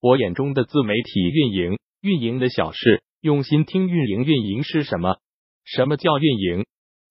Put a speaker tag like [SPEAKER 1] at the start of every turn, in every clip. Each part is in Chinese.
[SPEAKER 1] 我眼中的自媒体运营，运营的小事，用心听运营。运营是什么？什么叫运营？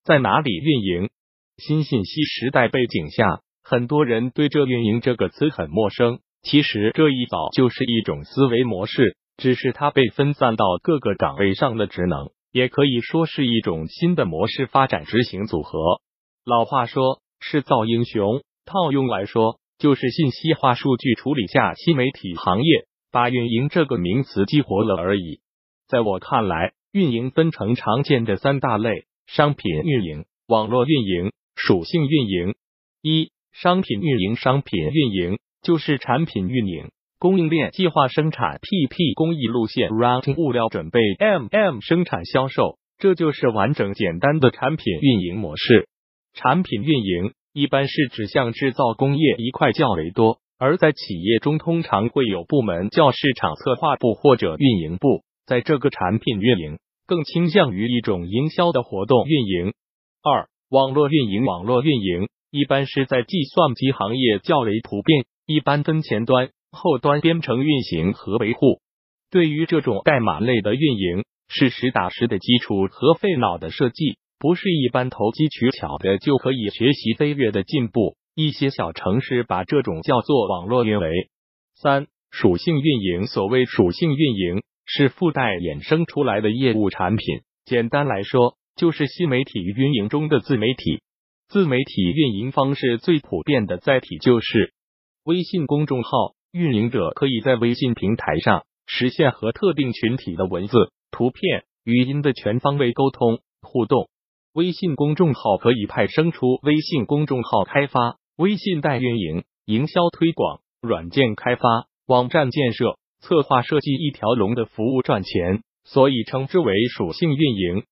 [SPEAKER 1] 在哪里运营？新信息时代背景下，很多人对这“运营”这个词很陌生。其实这一早就是一种思维模式，只是它被分散到各个岗位上的职能，也可以说是一种新的模式发展执行组合。老话说，是造英雄，套用来说，就是信息化数据处理下新媒体行业把运营这个名词激活了而已。在我看来，运营分成常见的三大类：商品运营、网络运营、属性运营。一、商品运营，商品运营。就是产品运营、供应链计划、生产、PP 工艺路线、routing 物料准备、MM 生产销售，这就是完整简单的产品运营模式。产品运营一般是指向制造工业一块较为多，而在企业中通常会有部门叫市场策划部或者运营部，在这个产品运营更倾向于一种营销的活动运营。二、网络运营，网络运营一般是在计算机行业较为普遍。一般分前端、后端编程运行和维护。对于这种代码类的运营，是实打实的基础和费脑的设计，不是一般投机取巧的就可以学习飞跃的进步。一些小城市把这种叫做网络运维。三、属性运营。所谓属性运营，是附带衍生出来的业务产品。简单来说，就是新媒体运营中的自媒体。自媒体运营方式最普遍的载体就是。微信公众号运营者可以在微信平台上实现和特定群体的文字、图片、语音的全方位沟通互动。微信公众号可以派生出微信公众号开发、微信代运营、营销推广、软件开发、网站建设、策划设计一条龙的服务赚钱，所以称之为属性运营。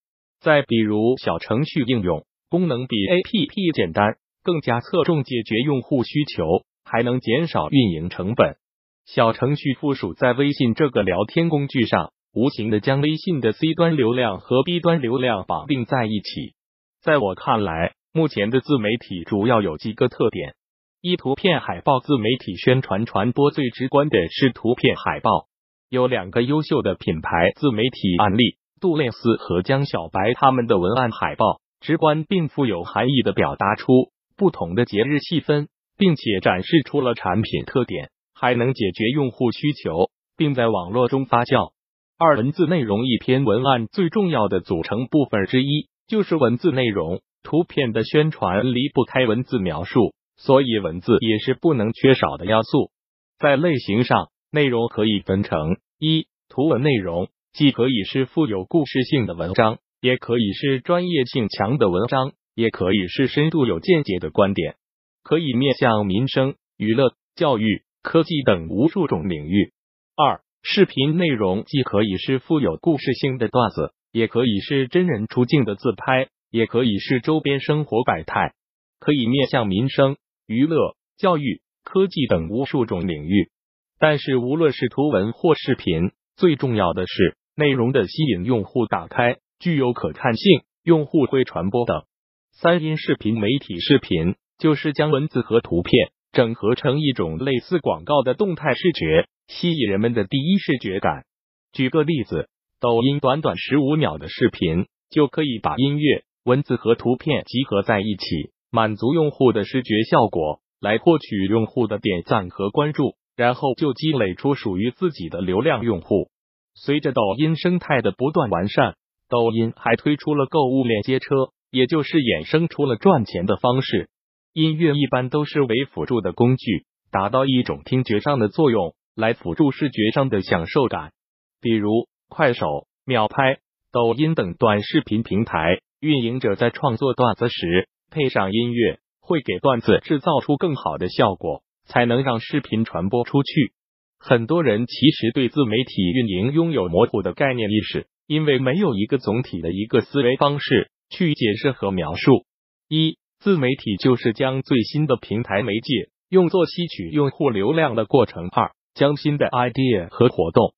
[SPEAKER 1] 再比如小程序应用，功能比 APP 简单，更加侧重解决用户需求。还能减少运营成本。小程序附属在微信这个聊天工具上，无形的将微信的 C 端流量和 B 端流量绑定在一起。在我看来，目前的自媒体主要有几个特点：一、图片海报自媒体宣传传播最直观的是图片海报。有两个优秀的品牌自媒体案例，杜蕾斯和江小白他们的文案海报，直观并富有含义的表达出不同的节日气氛。并且展示出了产品特点，还能解决用户需求，并在网络中发酵。二、文字内容一篇文案最重要的组成部分之一就是文字内容，图片的宣传离不开文字描述，所以文字也是不能缺少的要素。在类型上，内容可以分成一图文内容，既可以是富有故事性的文章，也可以是专业性强的文章，也可以是深度有见解的观点。可以面向民生、娱乐、教育、科技等无数种领域。二、视频内容既可以是富有故事性的段子，也可以是真人出镜的自拍，也可以是周边生活百态。可以面向民生、娱乐、教育、科技等无数种领域。但是，无论是图文或视频，最重要的是内容的吸引用户打开，具有可看性，用户会传播等。三、音视频媒体视频。就是将文字和图片整合成一种类似广告的动态视觉，吸引人们的第一视觉感。举个例子，抖音短短十五秒的视频就可以把音乐、文字和图片集合在一起，满足用户的视觉效果，来获取用户的点赞和关注，然后就积累出属于自己的流量用户。随着抖音生态的不断完善，抖音还推出了购物链接车，也就是衍生出了赚钱的方式。音乐一般都是为辅助的工具，达到一种听觉上的作用，来辅助视觉上的享受感。比如快手、秒拍、抖音等短视频平台，运营者在创作段子时配上音乐，会给段子制造出更好的效果，才能让视频传播出去。很多人其实对自媒体运营拥有模糊的概念意识，因为没有一个总体的一个思维方式去解释和描述。一自媒体就是将最新的平台媒介用作吸取用户流量的过程。二，将新的 idea 和活动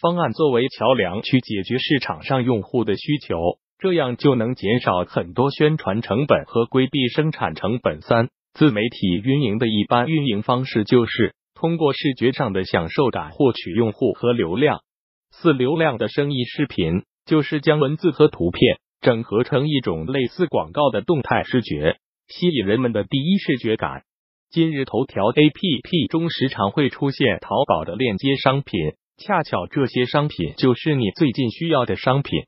[SPEAKER 1] 方案作为桥梁去解决市场上用户的需求，这样就能减少很多宣传成本和规避生产成本。三，自媒体运营的一般运营方式就是通过视觉上的享受感获取用户和流量。四流量的生意视频就是将文字和图片整合成一种类似广告的动态视觉，吸引人们的第一视觉感。今日头条 APP 中时常会出现淘宝的链接商品，恰巧这些商品就是你最近需要的商品。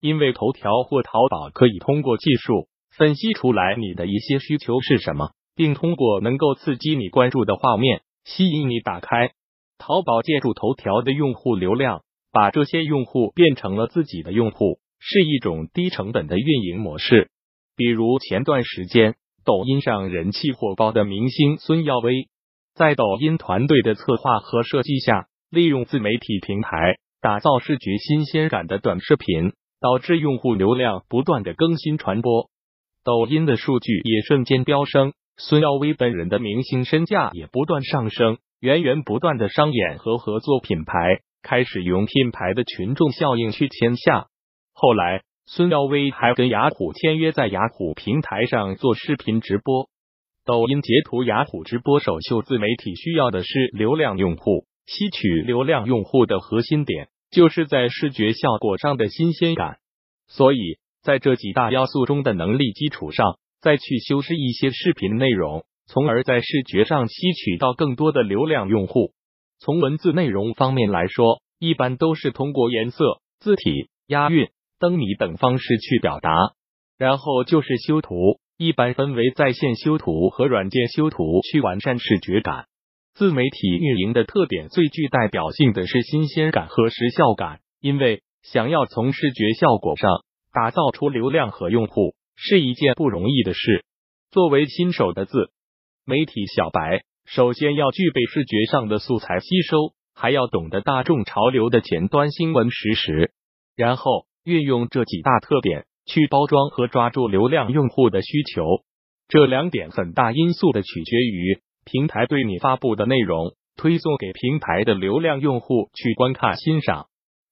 [SPEAKER 1] 因为头条或淘宝可以通过技术分析出来你的一些需求是什么，并通过能够刺激你关注的画面吸引你打开。淘宝借助头条的用户流量。把这些用户变成了自己的用户，是一种低成本的运营模式。比如前段时间，抖音上人气火爆的明星孙耀威，在抖音团队的策划和设计下，利用自媒体平台打造视觉新鲜感的短视频，导致用户流量不断的更新传播，抖音的数据也瞬间飙升。孙耀威本人的明星身价也不断上升，源源不断的商演和合作品牌。开始用品牌的群众效应去签下。后来，孙耀威还跟雅虎签约，在雅虎平台上做视频直播。抖音截图雅虎直播首秀，自媒体需要的是流量用户，吸取流量用户的核心点就是在视觉效果上的新鲜感。所以，在这几大要素中的能力基础上，再去修饰一些视频内容，从而在视觉上吸取到更多的流量用户。从文字内容方面来说，一般都是通过颜色、字体、押韵、灯谜等方式去表达。然后就是修图，一般分为在线修图和软件修图去完善视觉感。自媒体运营的特点最具代表性的是新鲜感和时效感，因为想要从视觉效果上打造出流量和用户是一件不容易的事。作为新手的自媒体小白。首先要具备视觉上的素材吸收，还要懂得大众潮流的前端新闻实时，然后运用这几大特点去包装和抓住流量用户的需求。这两点很大因素的取决于平台对你发布的内容推送给平台的流量用户去观看欣赏。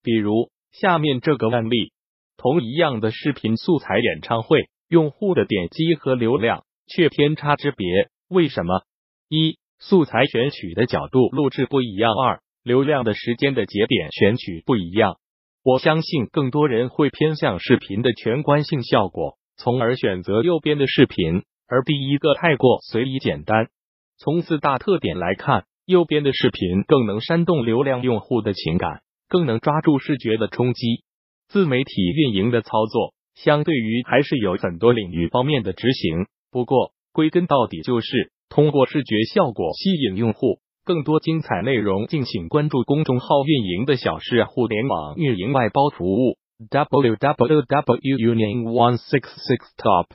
[SPEAKER 1] 比如下面这个案例，同一样的视频素材演唱会，用户的点击和流量却天差之别，为什么？一素材选取的角度、录制不一样。二、流量的时间的节点选取不一样。我相信更多人会偏向视频的全观性效果，从而选择右边的视频，而第一个太过随意简单。从四大特点来看，右边的视频更能煽动流量用户的情感，更能抓住视觉的冲击。自媒体运营的操作，相对于还是有很多领域方面的执行。不过归根到底就是。通过视觉效果吸引用户，更多精彩内容，敬请关注公众号运营的小事互联网运营外包服务 www union one six six top。